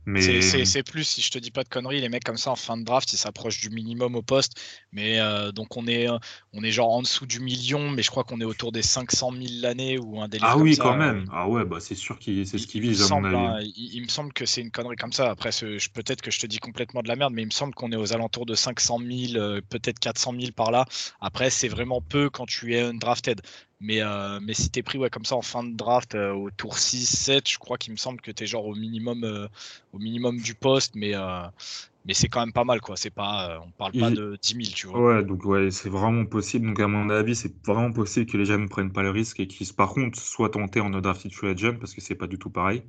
Mais... C'est plus, si je te dis pas de conneries, les mecs comme ça en fin de draft, ils s'approchent du minimum au poste. Mais euh, donc on est, on est genre en dessous du million, mais je crois qu'on est autour des 500 000 l'année ou un délire Ah oui, quand même. Ah ouais, bah c'est sûr qu'il c'est ce qu'il vise à mon avis. Hein, il, me semble que c'est une connerie comme ça. Après, peut-être que je te dis complètement de la merde, mais il me semble qu'on est aux alentours de 500 000, euh, peut-être 400 000 par là. Après, c'est vraiment peu quand tu es undrafted. Mais, euh, mais si t'es pris ouais, comme ça en fin de draft euh, au tour 6-7, je crois qu'il me semble que t'es genre au minimum, euh, au minimum du poste, mais, mais c'est quand même pas mal. quoi. C'est pas, on parle pas de 10 000, tu vois. Ouais, donc ouais, c'est vraiment possible. Donc à mon avis, c'est vraiment possible que les jeunes ne prennent pas le risque et qu'ils, par contre, soient tentés en no drafted free agent parce que c'est pas du tout pareil.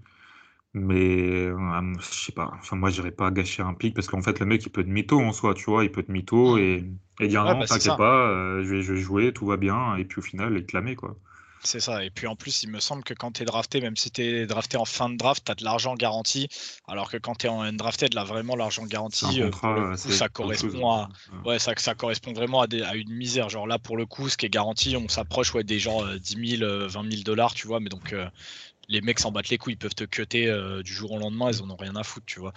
Mais euh, je sais pas, enfin moi j'irais pas gâcher un pic parce qu'en fait le mec il peut être mytho en soi, tu vois, il peut être mytho et, et dire non, bah, t'inquiète pas, euh, je, vais, je vais jouer, tout va bien, et puis au final il clamer quoi. C'est ça. Et puis en plus, il me semble que quand tu es drafté, même si tu es drafté en fin de draft, tu as de l'argent garanti. Alors que quand tu es en undrafted, là, vraiment, l'argent garanti, euh, ça correspond à. Ouais, ça, ça correspond vraiment à, à, une misère. Genre là, pour le coup, ce qui est garanti, on s'approche ouais, des gens 10 000, 20 000 dollars, tu vois. Mais donc, les mecs s'en battent les couilles, ils peuvent te cutter euh, du jour au lendemain, ils en ont rien à foutre, tu vois.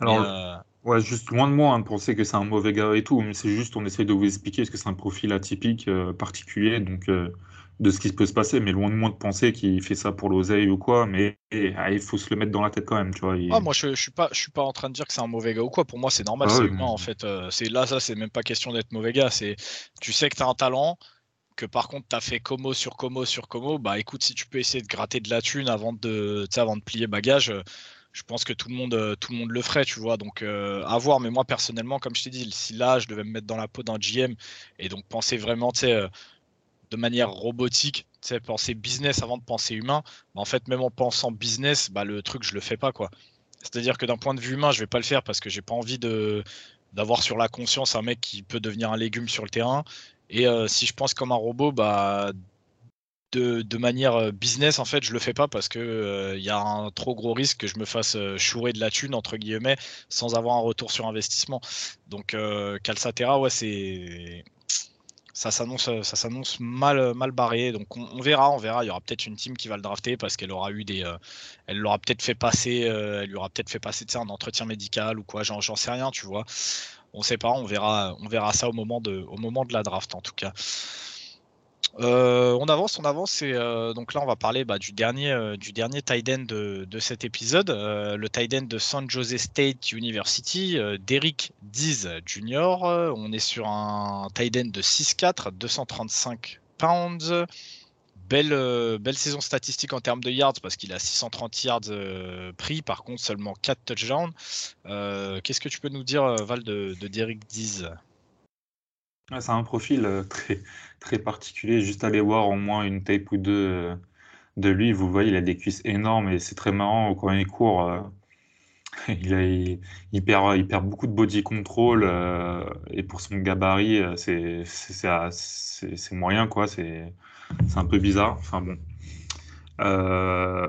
Alors, euh, ouais, juste loin de moi hein, de penser que c'est un mauvais gars et tout, mais c'est juste, on essaye de vous expliquer ce que c'est un profil atypique, euh, particulier, donc de ce qui peut se passer, mais loin de moi de penser qu'il fait ça pour l'oseille ou quoi, mais ah, il faut se le mettre dans la tête quand même, tu vois. Ah, moi, je, je suis pas, je suis pas en train de dire que c'est un mauvais gars ou quoi. Pour moi, c'est normal, ah c'est humain en fait. c'est là, ça, c'est même pas question d'être mauvais gars. C'est, tu sais que tu as un talent par contre tu as fait Como sur Como sur Como, bah écoute, si tu peux essayer de gratter de la thune avant de, avant de plier bagage, euh, je pense que tout le monde, euh, tout le, monde le ferait, tu vois. Donc euh, à voir, mais moi personnellement, comme je t'ai dit, si là je devais me mettre dans la peau d'un GM et donc penser vraiment, de manière robotique, tu sais, penser business avant de penser humain, bah, en fait, même en pensant business, bah, le truc, je le fais pas, quoi. C'est-à-dire que d'un point de vue humain, je vais pas le faire parce que j'ai pas envie de d'avoir sur la conscience un mec qui peut devenir un légume sur le terrain et euh, si je pense comme un robot, bah, de, manière euh, business, en fait, je le fais pas parce que il euh, y a un trop gros risque que je me fasse chourer de la thune entre guillemets sans avoir un retour sur investissement. Donc Calcatera, ouais, c'est ça s'annonce ça s'annonce mal mal barré. Donc on, verra, on verra. Il y aura peut-être une team qui va le drafter parce qu'elle aura eu des, elle l'aura peut-être fait passer, elle lui aura peut-être fait passer un entretien médical ou quoi. J'en sais rien, tu vois on sait pas, on verra, ça au moment de, de la draft en tout cas. Euh, on avance, on avance et euh, donc là on va parler bah, du dernier, euh, du end de, cet épisode, le tight end de San Jose State University, Derek Diz Jr. On est sur un tight end de 6'4, 235 pounds, Belle, euh, belle saison statistique en termes de yards parce qu'il a 630 yards euh, pris, par contre seulement 4 touchdowns. Euh, qu'est-ce que tu peux nous dire, Val, de, de Derek Diz C'est un profil très, très particulier. Juste aller voir au moins une tape ou deux de lui, vous voyez, il a des cuisses énormes et c'est très marrant quand il court. Il, a, il, perd, il, perd, beaucoup de body control et pour son gabarit, c'est moyen quoi. C'est c'est un peu bizarre. Enfin bon. Euh,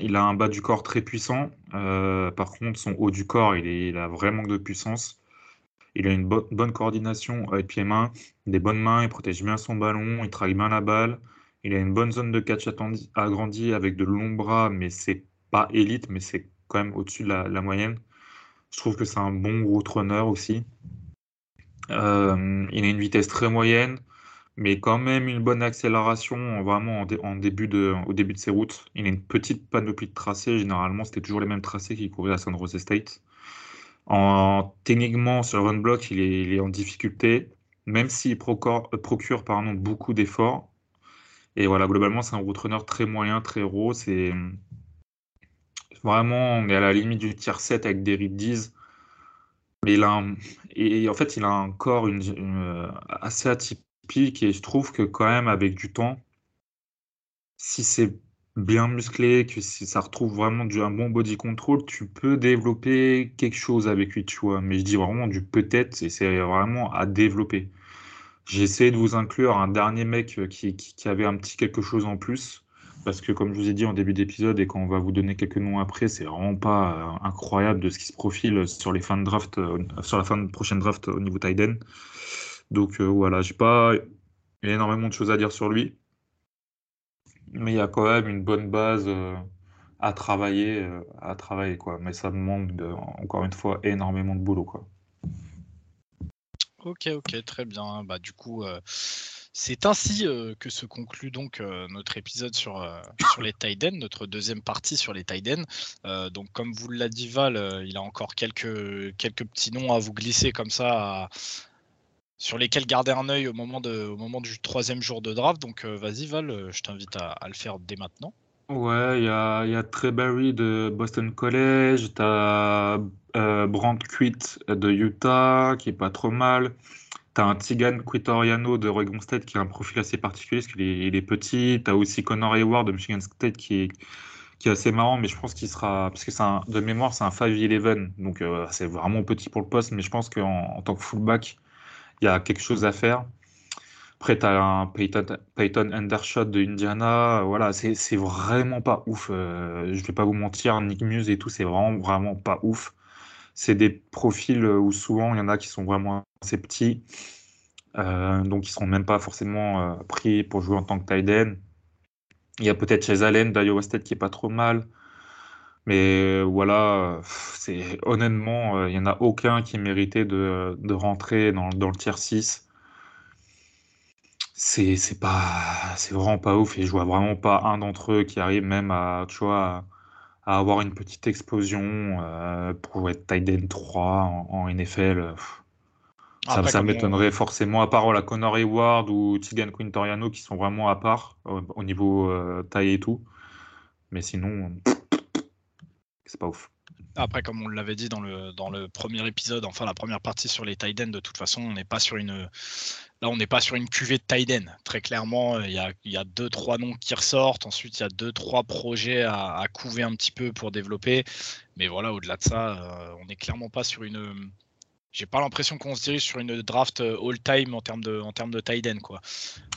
il a un bas du corps très puissant. Euh, par contre, son haut du corps, il, a vraiment de puissance. Il a une bonne coordination avec pieds-mains, des bonnes mains, il protège bien son ballon, il travaille bien la balle. Il a une bonne zone de catch agrandie avec de longs bras, mais c'est pas élite, mais c'est quand même au-dessus de la, moyenne. Je trouve que c'est un bon route runner aussi. Euh, il a une vitesse très moyenne, mais quand même une bonne accélération vraiment en, début de, au début de ses routes. Il a une petite panoplie de tracés. Généralement, c'était toujours les mêmes tracés qui couraient à San Jose State. En, techniquement, sur run block, il est, en difficulté, même s'il procure, procure pardon, beaucoup d'efforts. Et voilà, globalement, c'est un route runner très moyen, très raw. C'est vraiment, on est à la limite du tier 7 avec des 10. Mais il a et en fait, il a un corps une, assez atypique et je trouve que quand même, avec du temps, si c'est bien musclé, que si ça retrouve vraiment du, un bon body control, tu peux développer quelque chose avec lui, tu vois. Mais je dis vraiment du peut-être et c'est vraiment à développer. J'ai essayé de vous inclure un dernier mec qui, qui, avait un petit quelque chose en plus. Parce que comme je vous ai dit en début d'épisode et quand on va vous donner quelques noms après, c'est vraiment pas euh, incroyable de ce qui se profile sur les fins de draft, euh, sur la fin de prochaine draft au niveau Tiden. Donc euh, voilà, j'ai pas énormément de choses à dire sur lui mais il y a quand même une bonne base euh, à travailler, euh, à travailler quoi. Mais ça demande encore une fois énormément de boulot quoi. Ok, ok, très bien. Bah du coup, euh, c'est ainsi que se conclut donc notre épisode sur, sur les Tiden, notre deuxième partie sur les Tiden. donc comme vous l'a dit Val, il a encore quelques petits noms à vous glisser comme ça sur lesquels garder un œil au moment, de, au moment du troisième jour de draft. Donc euh, vas-y Val, euh, je t'invite à, le faire dès maintenant. Ouais, il y a, y Barry de Boston College, tu as euh, Brandt Quitt de Utah, qui est pas trop mal. Tu as un Tigan Quitoriano de Oregon State qui a un profil assez particulier parce qu'il est, il est petit. Tu as aussi Connor Hayward de Michigan State qui est, qui est assez marrant, mais je pense qu'il sera. Parce que c'est de mémoire, c'est un 5-11, donc c'est vraiment petit pour le poste, mais je pense qu'en en tant que fullback, il y a quelque chose à faire. Après, tu as un Peyton, Undershot de Indiana. Voilà, c'est vraiment pas ouf. Euh, je vais pas vous mentir, Nick Muse et tout, c'est vraiment, vraiment pas ouf. C'est des profils où souvent il y en a qui sont vraiment assez petits. Euh, donc ils seront même pas forcément euh, pris pour jouer en tant que tight. Il y a peut-être chez Allen d'Iowa State qui est pas trop mal. Mais euh, voilà, c'est honnêtement, euh, il n'y en a aucun qui méritait de, de rentrer dans, dans, le tier 6. C'est, c'est pas, c'est vraiment pas ouf et je vois vraiment pas un d'entre eux qui arrive même à, tu vois, à, avoir une petite explosion euh, pour être tight end 3 en, NFL. Ça, ça m'étonnerait forcément, à part la Connor Hayward ou Tigan Quintoriano qui sont vraiment à part au, niveau taille et tout. Mais sinon c'est pas ouf. Après, comme on l'avait dit dans le, dans le premier épisode, enfin la première partie sur les Tiden, de toute façon, on n'est pas sur une. Là, on n'est pas sur une cuvée de Tiden. Très clairement, il y a, y a, deux, trois noms qui ressortent. Ensuite, il y a deux, trois projets à, à couver un petit peu pour développer. Mais voilà, au-delà de ça, euh, on n'est clairement pas sur une. J'ai pas l'impression qu'on se dirige sur une draft all-time en termes de, en termes de Tiden, quoi.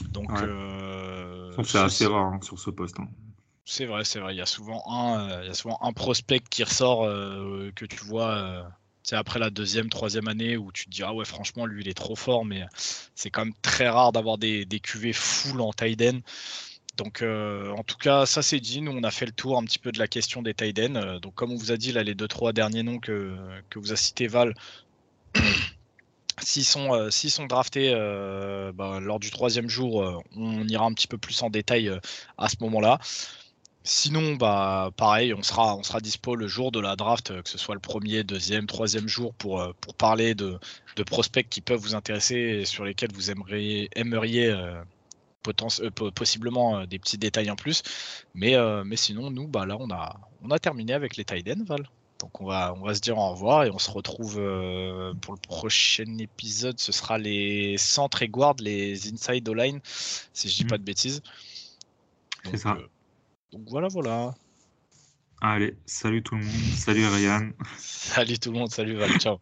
Donc. Euh, c'est assez rare hein, sur ce poste. Hein. C'est vrai, c'est vrai. Il y a souvent un, euh, prospect qui ressort euh, que tu vois. c'est euh, après la deuxième, troisième année où tu te dis ah ouais franchement lui il est trop fort, mais c'est quand même très rare d'avoir des, des QV full en Tiden. Donc en tout cas ça c'est dit. Nous on a fait le tour un petit peu de la question des Tiden. donc comme on vous a dit là les deux trois derniers noms que, vous a cité Val. S'ils sont, sont draftés bah, lors du troisième jour, on ira un petit peu plus en détail à ce moment-là. Sinon, bah, pareil, on sera, on sera dispo le jour de la draft, euh, que ce soit le premier, deuxième, troisième jour, pour, euh, pour parler de, de prospects qui peuvent vous intéresser et sur lesquels vous aimeriez, aimeriez euh, possiblement des petits détails en plus. Mais, mais sinon, nous, bah, là, on a, on a terminé avec les Tiden, Val. Donc on va, on va se dire au revoir et on se retrouve pour le prochain épisode. Ce sera les centres et guards, les inside line, si je dis pas mmh. de bêtises. C'est ça. Donc voilà, voilà. Allez, salut tout le monde, salut Ryan. Salut tout le monde, salut Val, ciao.